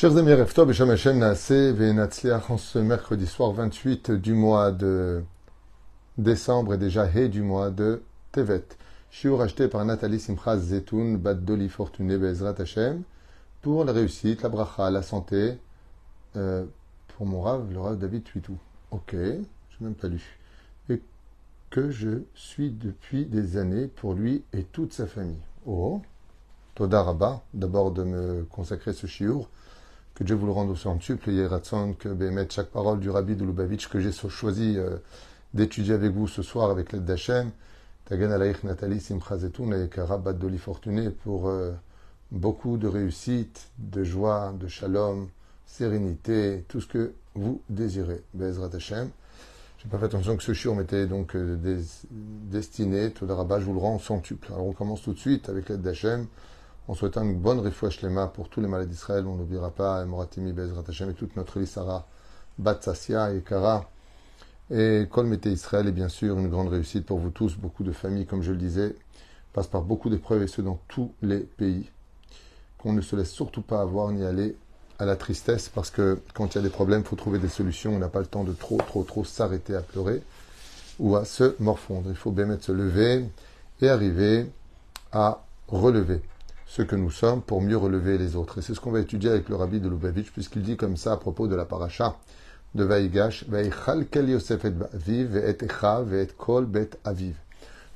Chers amis, Reftov et Hashem Naase en ce mercredi soir 28 du mois de décembre et déjà He du mois de Tevet. Shiur acheté par Nathalie Simchaz Zetoun, Bad Doli Fortuné Bezrat Hashem, pour la réussite, la bracha, la santé, euh, pour mon rave, le rave David Tuitou. Ok, je n'ai même pas lu. Et que je suis depuis des années pour lui et toute sa famille. Oh, Toda Rabba, d'abord de me consacrer ce shiur que Dieu vous le rende au centuple, Yeratson, que Bémet, chaque parole du Rabbi de Lubavitch que j'ai choisi euh, d'étudier avec vous ce soir avec l'aide d'Hachem, Tagan Alaïch Nathalie Simchazetoun et Karabat Doli Fortuné pour euh, beaucoup de réussite, de joie, de shalom, sérénité, tout ce que vous désirez. Bezrat Hashem. J'ai pas fait attention que ce chiot m'était donc euh, destiné, tout le rabat, je vous le rends centuple. Alors on commence tout de suite avec l'aide d'Hachem en souhaitant une bonne refouach lema pour tous les malades d'Israël. On n'oubliera pas Moratimi Bezrat Hashem et toute notre Lissara, Batsassia et Kara. Et Kol Mete Israël est bien sûr une grande réussite pour vous tous. Beaucoup de familles, comme je le disais, passent par beaucoup d'épreuves et ce dans tous les pays. Qu'on ne se laisse surtout pas avoir ni aller à la tristesse parce que quand il y a des problèmes, il faut trouver des solutions. On n'a pas le temps de trop, trop, trop s'arrêter à pleurer ou à se morfondre. Il faut bien mettre se lever et arriver à relever ce que nous sommes pour mieux relever les autres. Et c'est ce qu'on va étudier avec le rabbi de Lubavitch, puisqu'il dit comme ça à propos de la paracha de Vaïgash, Yosef et kol bet aviv.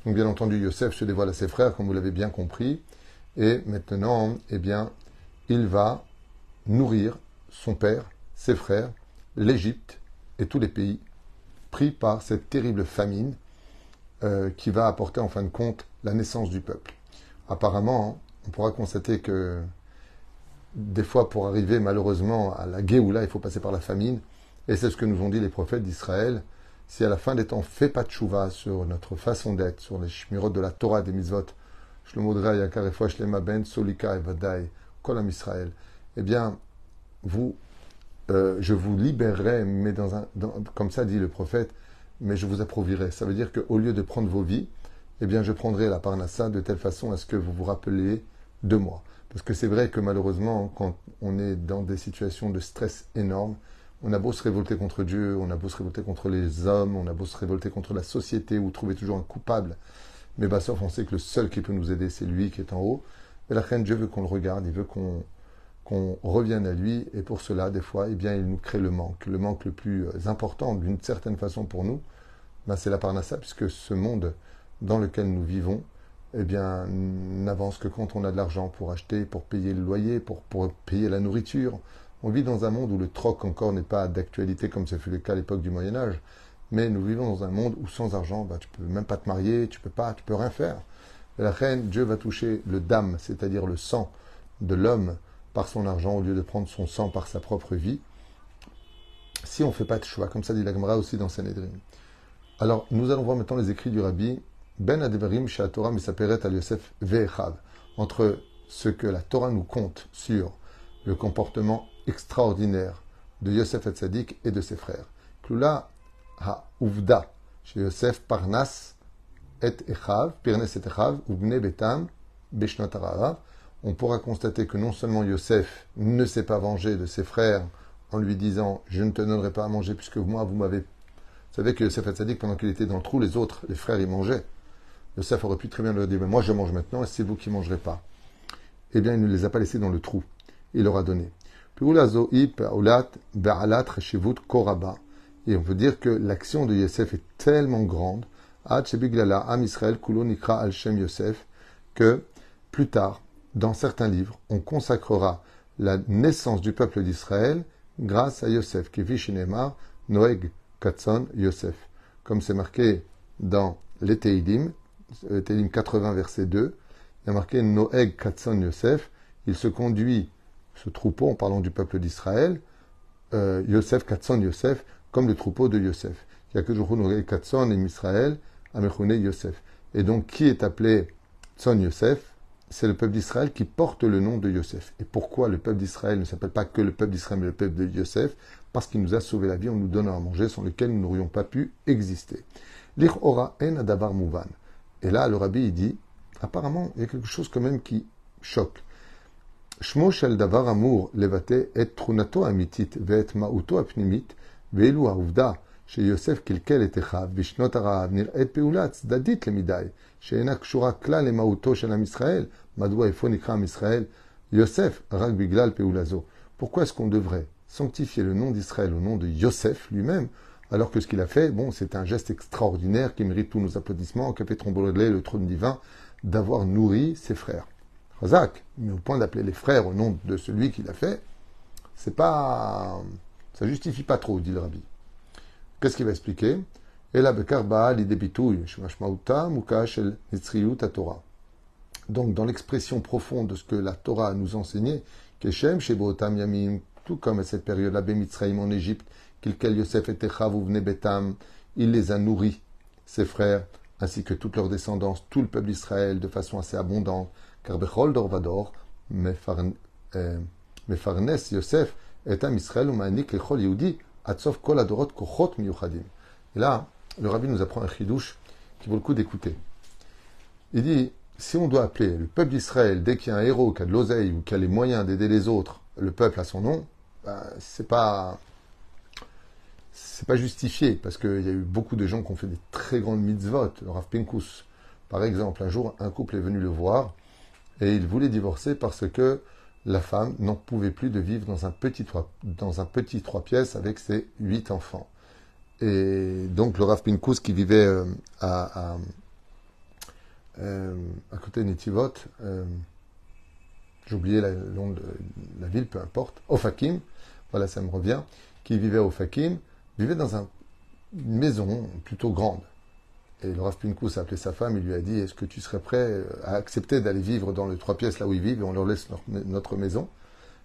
Donc bien entendu, Yosef se dévoile à ses frères, comme vous l'avez bien compris, et maintenant, eh bien, il va nourrir son père, ses frères, l'Égypte et tous les pays pris par cette terrible famine euh, qui va apporter en fin de compte la naissance du peuple. Apparemment, on pourra constater que des fois, pour arriver malheureusement à la Géoula, il faut passer par la famine. Et c'est ce que nous ont dit les prophètes d'Israël. Si à la fin des temps, on fait pas de chouva sur notre façon d'être, sur les shmirot de la Torah des mitzvot, ben solika et kolam Israël, eh bien, vous, euh, je vous libérerai, mais comme ça dit le prophète, mais je vous approuverai. Ça veut dire qu'au lieu de prendre vos vies, eh bien, je prendrai la parnassa de telle façon à ce que vous vous rappeliez de moi. Parce que c'est vrai que malheureusement, quand on est dans des situations de stress énormes, on a beau se révolter contre Dieu, on a beau se révolter contre les hommes, on a beau se révolter contre la société ou trouver toujours un coupable. Mais bah, sauf on sait que le seul qui peut nous aider, c'est lui qui est en haut. Et la reine, Dieu veut qu'on le regarde, il veut qu'on revienne à lui. Et pour cela, des fois, eh bien, il nous crée le manque. Le manque le plus important, d'une certaine façon pour nous, bah, c'est la parnassa, puisque ce monde dans lequel nous vivons, eh bien, n'avance que quand on a de l'argent pour acheter, pour payer le loyer, pour, payer la nourriture. On vit dans un monde où le troc encore n'est pas d'actualité comme ce fut le cas à l'époque du Moyen Âge. Mais nous vivons dans un monde où sans argent, bah, tu peux même pas te marier, tu peux pas, tu peux rien faire. La reine, Dieu va toucher le dame, c'est-à-dire le sang de l'homme par son argent au lieu de prendre son sang par sa propre vie. Si on ne fait pas de choix, comme ça dit la aussi dans Sanhedrin. Alors, nous allons voir maintenant les écrits du Rabbi ben Advarim Torah Misaperet al Yosef Ve'echav, entre ce que la Torah nous compte sur le comportement extraordinaire de Yosef Hatzadik et de ses frères. Klula ha uvda chez Yosef Parnas et Echav, Pirnes et Echav, Ubne Betam, Beshnot On pourra constater que non seulement Yosef ne s'est pas vengé de ses frères en lui disant Je ne te donnerai pas à manger puisque moi vous m'avez. Vous savez que Yosef Hatzadik, pendant qu'il était dans le trou, les autres, les frères, ils mangeaient. Yosef aurait pu très bien leur dire, moi je mange maintenant et c'est vous qui ne mangerez pas. Eh bien, il ne les a pas laissés dans le trou. Il leur a donné. Et on peut dire que l'action de Yosef est tellement grande, que plus tard, dans certains livres, on consacrera la naissance du peuple d'Israël grâce à Yosef, qui vit chez Noeg Katson Yosef. Comme c'est marqué dans les Télim 80, verset 2, il y a marqué Noeg Katson Yosef, il se conduit, ce troupeau, en parlant du peuple d'Israël, euh, Yosef Katson Yosef, comme le troupeau de Yosef. Il y a que Noeg Katson et Israël, Amechune Yosef. Et donc, qui est appelé Tson Yosef? C'est le peuple d'Israël qui porte le nom de Yosef. Et pourquoi le peuple d'Israël ne s'appelle pas que le peuple d'Israël, mais le peuple de Yosef? Parce qu'il nous a sauvé la vie en nous donnant à manger, sans lequel nous n'aurions pas pu exister. Lich ora en adavar mouvan. Et là, le rabbi, il dit, apparemment, il y a quelque chose quand même qui choque. שמו של דבר אמור לבטא את תכונתו האמיתית ואת מהותו הפנימית, ואילו העובדה שיוסף קלקל את אחיו בשנות הרעב נראית פעולה צדדית למדי, שאינה קשורה כלל למהותו של עם ישראל. מדוע איפה נקרא עם ישראל Yosef, רק בגלל פעולה זו. Pourquoi est-ce qu'on devrait sanctifier le nom d'Israël au nom de Yosef lui-même, alors que ce qu'il a fait, bon, c'est un geste extraordinaire qui mérite tous nos applaudissements, qui a fait trembler le trône divin, d'avoir nourri ses frères. Razak, mais au point d'appeler les frères au nom de celui qui l'a fait, c'est pas, ça justifie pas trop, dit le rabbi. Qu'est-ce qu'il va expliquer? Donc, dans l'expression profonde de ce que la Torah nous enseignait, Keshem, Yamim, tout comme à cette période-là, Bemitzraïm en Égypte, Yosef et Betam, il les a nourris, ses frères, ainsi que toute leur descendance, tout le peuple d'Israël, de façon assez abondante, car Bechol Dorvador, Mefarnes Yosef, Etam Israël, Umanik Lechol Yehudi, Atsof Kol Adorot Kochot Miyuchadim. Et là, le rabbi nous apprend un chidouche qui vaut le coup d'écouter. Il dit, si on doit appeler le peuple d'Israël, dès qu'il y a un héros qui a de l'oseille ou qui a les moyens d'aider les autres, le peuple à son nom, ben, c'est pas c'est pas justifié parce qu'il y a eu beaucoup de gens qui ont fait des très grandes mitzvot. Le Rav Pinkus, par exemple, un jour, un couple est venu le voir et il voulait divorcer parce que la femme n'en pouvait plus de vivre dans un petit trois, dans un petit trois pièces avec ses huit enfants. Et donc le Rav Pinkus qui vivait euh, à, euh, à, côté de Netivot, euh, j'ai oublié le nom de la ville, peu importe, Ofakim, voilà, ça me revient, qui vivait au Fakim, vivait dans une maison plutôt grande. Et le Rav Pinkus a appelé sa femme, il lui a dit Est-ce que tu serais prêt à accepter d'aller vivre dans les trois pièces là où ils vivent et on leur laisse notre maison?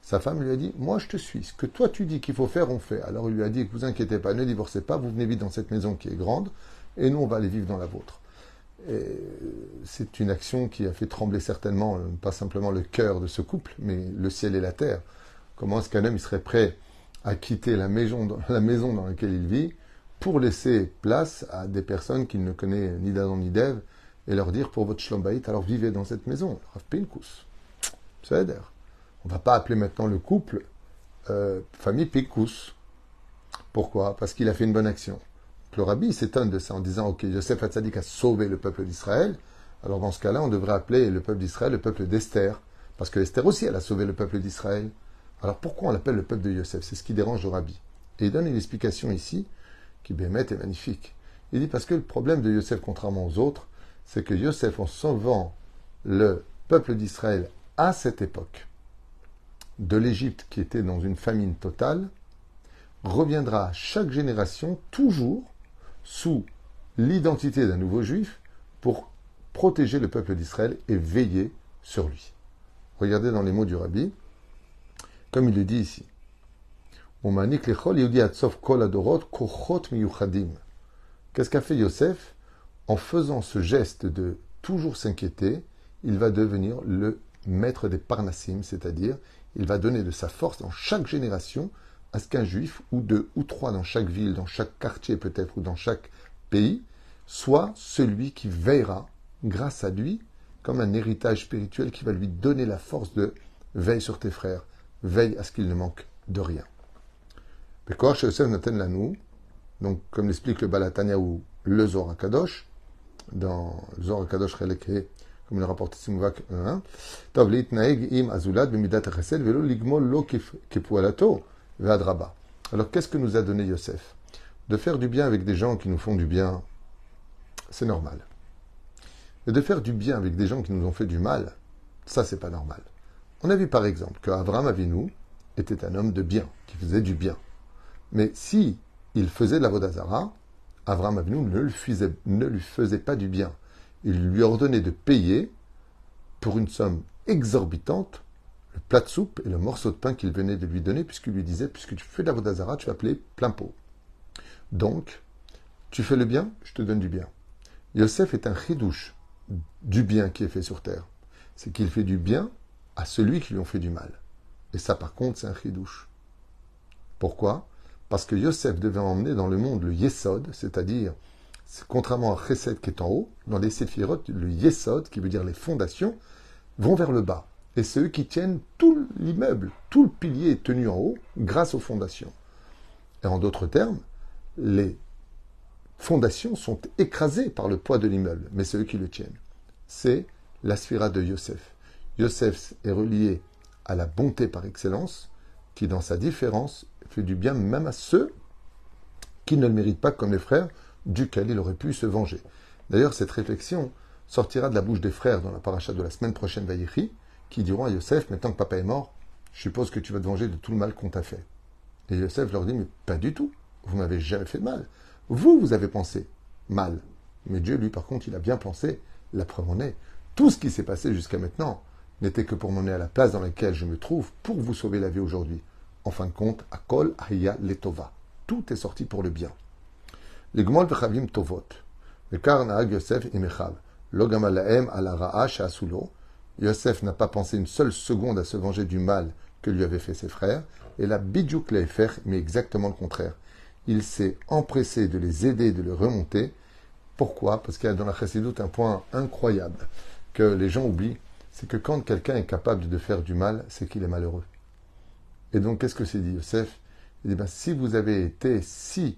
Sa femme lui a dit Moi je te suis, ce que toi tu dis qu'il faut faire, on fait. Alors il lui a dit Vous inquiétez pas, ne divorcez pas, vous venez vivre dans cette maison qui est grande et nous on va aller vivre dans la vôtre. C'est une action qui a fait trembler certainement, euh, pas simplement le cœur de ce couple, mais le ciel et la terre. Comment est-ce qu'un homme il serait prêt à quitter la maison, la maison dans laquelle il vit pour laisser place à des personnes qu'il ne connaît ni d'Adam ni d'Ève et leur dire pour votre shlombaït, alors vivez dans cette maison. Rav Pinkus. On ne va pas appeler maintenant le couple euh, famille Pinkus. Pourquoi? Parce qu'il a fait une bonne action. Le rabbi s'étonne de ça en disant Ok, Joseph Hatzadik a sauvé le peuple d'Israël. Alors dans ce cas-là, on devrait appeler le peuple d'Israël le peuple d'Esther. Parce que Esther aussi, elle a sauvé le peuple d'Israël. Alors pourquoi on l'appelle le peuple de Yosef? C'est ce qui dérange le rabbi. Et il donne une explication ici qui bémet est magnifique. Il dit parce que le problème de Yosef, contrairement aux autres, c'est que Yosef, en sauvant le peuple d'Israël à cette époque de l'Égypte qui était dans une famine totale, reviendra chaque génération toujours sous l'identité d'un nouveau juif pour protéger le peuple d'Israël et veiller sur lui. Regardez dans les mots du rabbi, comme il le dit ici. Qu'est-ce qu'a fait Yosef? En faisant ce geste de toujours s'inquiéter, il va devenir le maître des parnassim, c'est-à-dire il va donner de sa force dans chaque génération à ce qu'un juif, ou deux ou trois dans chaque ville, dans chaque quartier peut-être, ou dans chaque pays, soit celui qui veillera, grâce à lui, comme un héritage spirituel qui va lui donner la force de veille sur tes frères, veille à ce qu'il ne manque de rien. Donc, comme l'explique le Balatania ou le Zohar Kadosh, dans le Zohar Kadosh comme le rapporte Simuvak 1, Alors, qu'est-ce que nous a donné Yosef? De faire du bien avec des gens qui nous font du bien, c'est normal. Mais de faire du bien avec des gens qui nous ont fait du mal, ça, c'est pas normal. On a vu par exemple qu'Abraham Avinu était un homme de bien, qui faisait du bien. Mais si il faisait de la Vodazara, Abraham Avinu ne ne lui faisait pas du bien. Il lui ordonnait de payer pour une somme exorbitante le plat de soupe et le morceau de pain qu'il venait de lui donner, puisqu'il lui disait, puisque tu fais de la Vodazara, tu vas appeler plein pot. Donc, tu fais le bien, je te donne du bien. Yosef est un chidouche du bien qui est fait sur terre. C'est qu'il fait du bien à celui qui lui ont fait du mal. Et ça, par contre, c'est un chidouche. Pourquoi? Parce que Yosef devait emmener dans le monde le Yesod, c'est-à-dire, contrairement à Chesed qui est en haut, dans les Séphirot, le Yesod, qui veut dire les fondations, vont vers le bas. Et c'est eux qui tiennent tout l'immeuble, tout le pilier est tenu en haut grâce aux fondations. Et en d'autres termes, les fondations sont écrasées par le poids de l'immeuble, mais c'est eux qui le tiennent. C'est la sphira de Yosef. Yosef est relié à la bonté par excellence, qui dans sa différence fait du bien même à ceux qui ne le méritent pas comme les frères, duquel il aurait pu se venger. D'ailleurs, cette réflexion sortira de la bouche des frères dans la paracha de la semaine prochaine Vaïchi, qui diront à Yosef, maintenant que papa est mort, je suppose que tu vas te venger de tout le mal qu'on t'a fait. Et Yosef leur dit, mais pas du tout, vous m'avez jamais fait de mal. Vous, vous avez pensé mal. Mais Dieu, lui, par contre, il a bien pensé, la preuve en est, tout ce qui s'est passé jusqu'à maintenant n'était que pour m'emmener à la place dans laquelle je me trouve pour vous sauver la vie aujourd'hui. En fin de compte, Akol Aya Letova. Tout est sorti pour le bien. Les Gmol Vechavim Tovot. Le Karnaag Yosef Imechav. Logamalaem ala Asulo. Yosef n'a pas pensé une seule seconde à se venger du mal que lui avaient fait ses frères. Et la Bidjouk faire, mais exactement le contraire. Il s'est empressé de les aider, de les remonter. Pourquoi? Parce qu'il y a dans la Chassidoute un point incroyable que les gens oublient, c'est que quand quelqu'un est capable de faire du mal, c'est qu'il est malheureux. Et donc, qu'est-ce que c'est dit Yosef? Il dit, ben, si vous avez été si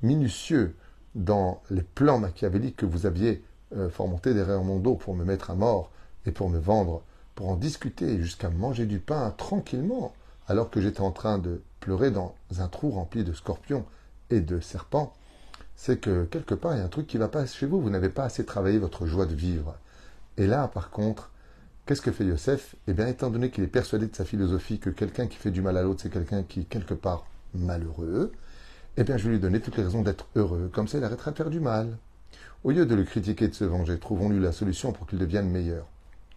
minutieux dans les plans machiavéliques que vous aviez euh, derrière mon dos pour me mettre à mort et pour me vendre, pour en discuter jusqu'à manger du pain tranquillement, alors que j'étais en train de pleurer dans un trou rempli de scorpions et de serpents, c'est que quelque part, il y a un truc qui ne va pas chez vous. Vous n'avez pas assez travaillé votre joie de vivre. Et là, par contre, qu'est-ce que fait Yosef? Eh bien, étant donné qu'il est persuadé de sa philosophie que quelqu'un qui fait du mal à l'autre, c'est quelqu'un qui est quelque part malheureux, eh bien, je vais lui donner toutes les raisons d'être heureux. Comme ça, il arrêtera de faire du mal. Au lieu de le critiquer et de se venger, trouvons-lui la solution pour qu'il devienne meilleur.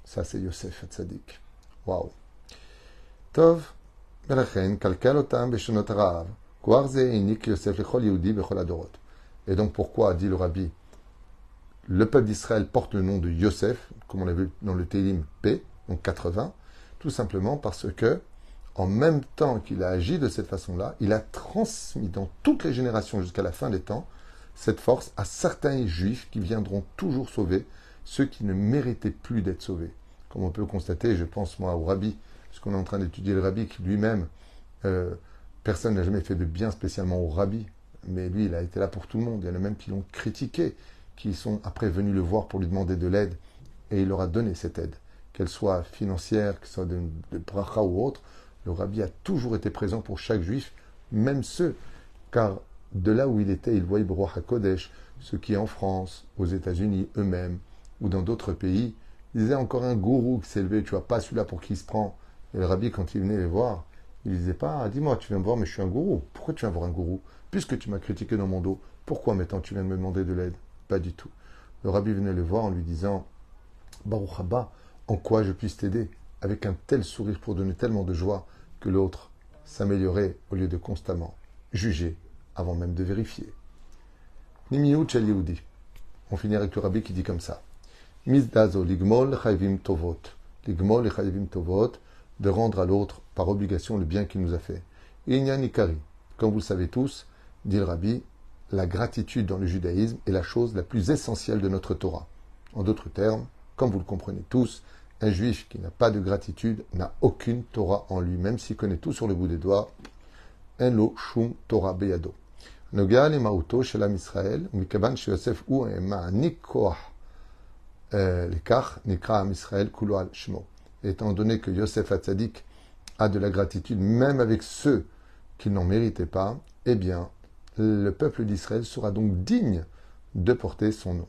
Ça, c'est Yosef Tzadik. Waouh. Tov, et donc pourquoi, dit le rabbi, le peuple d'Israël porte le nom de Yosef, comme on l'a vu dans le Télim P, donc 80, tout simplement parce que, en même temps qu'il a agi de cette façon-là, il a transmis dans toutes les générations jusqu'à la fin des temps cette force à certains juifs qui viendront toujours sauver ceux qui ne méritaient plus d'être sauvés. Comme on peut constater, je pense moi au rabbi, puisqu'on est en train d'étudier le rabbi qui lui-même, euh, personne n'a jamais fait de bien spécialement au rabbi, mais lui, il a été là pour tout le monde. Il y en a même qui l'ont critiqué, qui sont après venus le voir pour lui demander de l'aide, et il leur a donné cette aide, qu'elle soit financière, qu'elle soit de, bracha ou autre. Le rabbi a toujours été présent pour chaque juif, même ceux, car de là où il était, il voyait Baruch HaKodesh, ceux qui en France, aux États-Unis eux-mêmes, ou dans d'autres pays, il disait encore un gourou qui s'est levé, tu vois, pas celui-là pour qui il se prend. Et le rabbi, quand il venait les voir, il disait pas, dis-moi, tu viens me voir, mais je suis un gourou. Pourquoi tu viens voir un gourou Puisque tu m'as critiqué dans mon dos, pourquoi maintenant tu viens de me demander de l'aide? Pas du tout. Le rabbi venait le voir en lui disant, Baruch Haba, en quoi je puisse t'aider Avec un tel sourire pour donner tellement de joie que l'autre s'améliorait au lieu de constamment juger avant même de vérifier. Nimiou Yehudi. On finit avec le rabbi qui dit comme ça. Mizdazo ligmol chayvim tovot. Ligmol chayvim tovot de rendre à l'autre par obligation le bien qu'il nous a fait. Ikari, comme vous le savez tous, dit le rabbi, la gratitude dans le judaïsme est la chose la plus essentielle de notre Torah. En d'autres termes, comme vous le comprenez tous, un juif qui n'a pas de gratitude n'a aucune Torah en lui, même s'il connaît tout sur le bout des doigts. En lo shum Torah beyado. נוגע למהותו של עם ישראל, ומכיוון שיוסף הוא מעניק כוח לכך, נקרא עם ישראל כולו על שמו étant donné que Yosef Hatzadik a de la gratitude même avec ceux qui n'en méritaient pas, eh bien, le peuple d'Israël sera donc digne de porter son nom.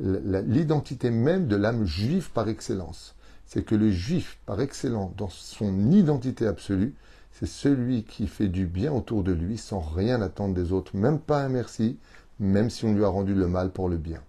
l'identité même de l'âme juive par excellence. C'est que le juif par excellence, dans son identité absolue, c'est celui qui fait du bien autour de lui sans rien attendre des autres, même pas un merci, même si on lui a rendu le mal pour le bien.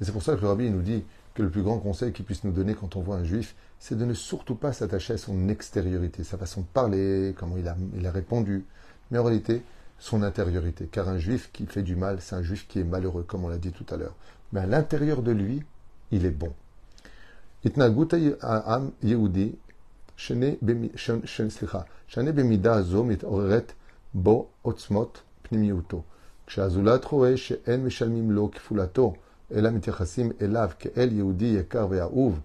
Et C'est pour ça que le rabbi nous dit que le plus grand conseil qu'il puisse nous donner quand on voit un juif, c'est de ne surtout pas s'attacher à son extériorité, sa façon de parler, comment il a, répondu, mais en réalité, son intériorité. Car un juif qui fait du mal, c'est un juif qui est malheureux, comme on l'a dit tout à l'heure. Mais à l'intérieur de lui, il est bon. bo otzmot יהודי שונה במידה הזו מתעוררת בו עוצמות פנימיותו. כשהזולת רואה שאין משלמים לו כפולתו, אלא מתייחסים אליו כאל יהודי יקר ואהוב,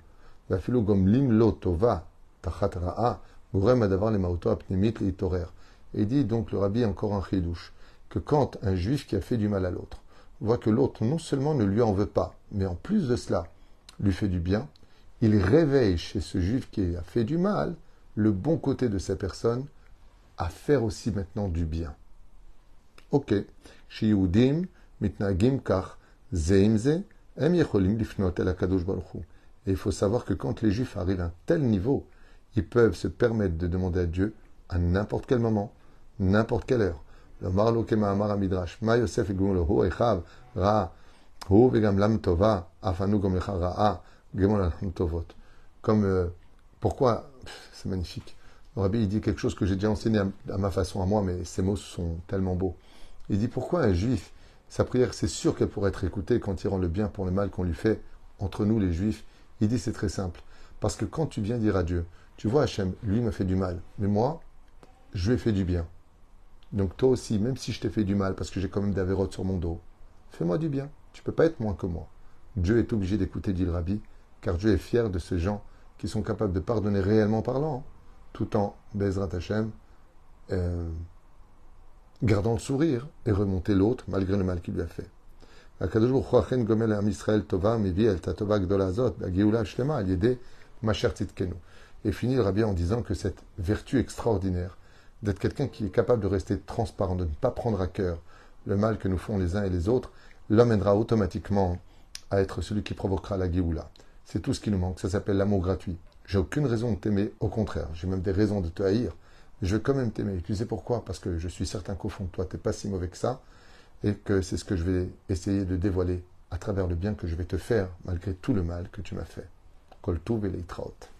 ואפילו גומלים לו טובה תחת רעה, גורם הדבר למהותו הפנימית להתעורר. Et dit donc le rabbi encore un chidouche, que quand un juif qui a fait du mal à l'autre voit que l'autre non seulement ne lui en veut pas, mais en plus de cela lui fait du bien, il réveille chez ce juif qui a fait du mal le bon côté de sa personne à faire aussi maintenant du bien. Ok, שיהודים מתנהגים כך זה et il faut savoir que quand les Juifs arrivent à un tel niveau, ils peuvent se permettre de demander à Dieu à n'importe quel moment, n'importe quelle heure. Le Marlo Midrash, Ma Yosef Echav, Ra, Hu Vegam Lam Tova, Afanu Gom Lecha Ra'a, Tovot. Comme, euh, pourquoi, c'est magnifique. Le Rabbi, il dit quelque chose que j'ai déjà enseigné à, à ma façon, à moi, mais ces mots sont tellement beaux. Il dit pourquoi un juif sa prière, c'est sûr qu'elle pourrait être écoutée quand il rend le bien pour le mal qu'on lui fait entre nous les juifs. Il dit c'est très simple. Parce que quand tu viens dire à Dieu, tu vois Hachem, lui m'a fait du mal, mais moi, je lui ai fait du bien. Donc toi aussi, même si je t'ai fait du mal, parce que j'ai quand même des avérotes sur mon dos, fais-moi du bien. Tu peux pas être moins que moi. Dieu est obligé d'écouter, dit le rabbi, car Dieu est fier de ces gens qui sont capables de pardonner réellement parlant, tout en Bezrat Hachem, euh, gardant le sourire et remonter l'autre malgré le mal qu'il lui a fait. Et finit le rabbi en disant que cette vertu extraordinaire d'être quelqu'un qui est capable de rester transparent, de ne pas prendre à cœur le mal que nous font les uns et les autres, l'emmènera automatiquement à être celui qui provoquera la Géoula. C'est tout ce qui nous manque. Ça s'appelle l'amour gratuit. J'ai aucune raison de t'aimer, au contraire. J'ai même des raisons de te haïr je vais quand même t'aimer. Tu sais pourquoi? Parce que je suis certain qu'au fond de toi, tu n'es pas si mauvais que ça, et que c'est ce que je vais essayer de dévoiler à travers le bien que je vais te faire, malgré tout le mal que tu m'as fait. Kol et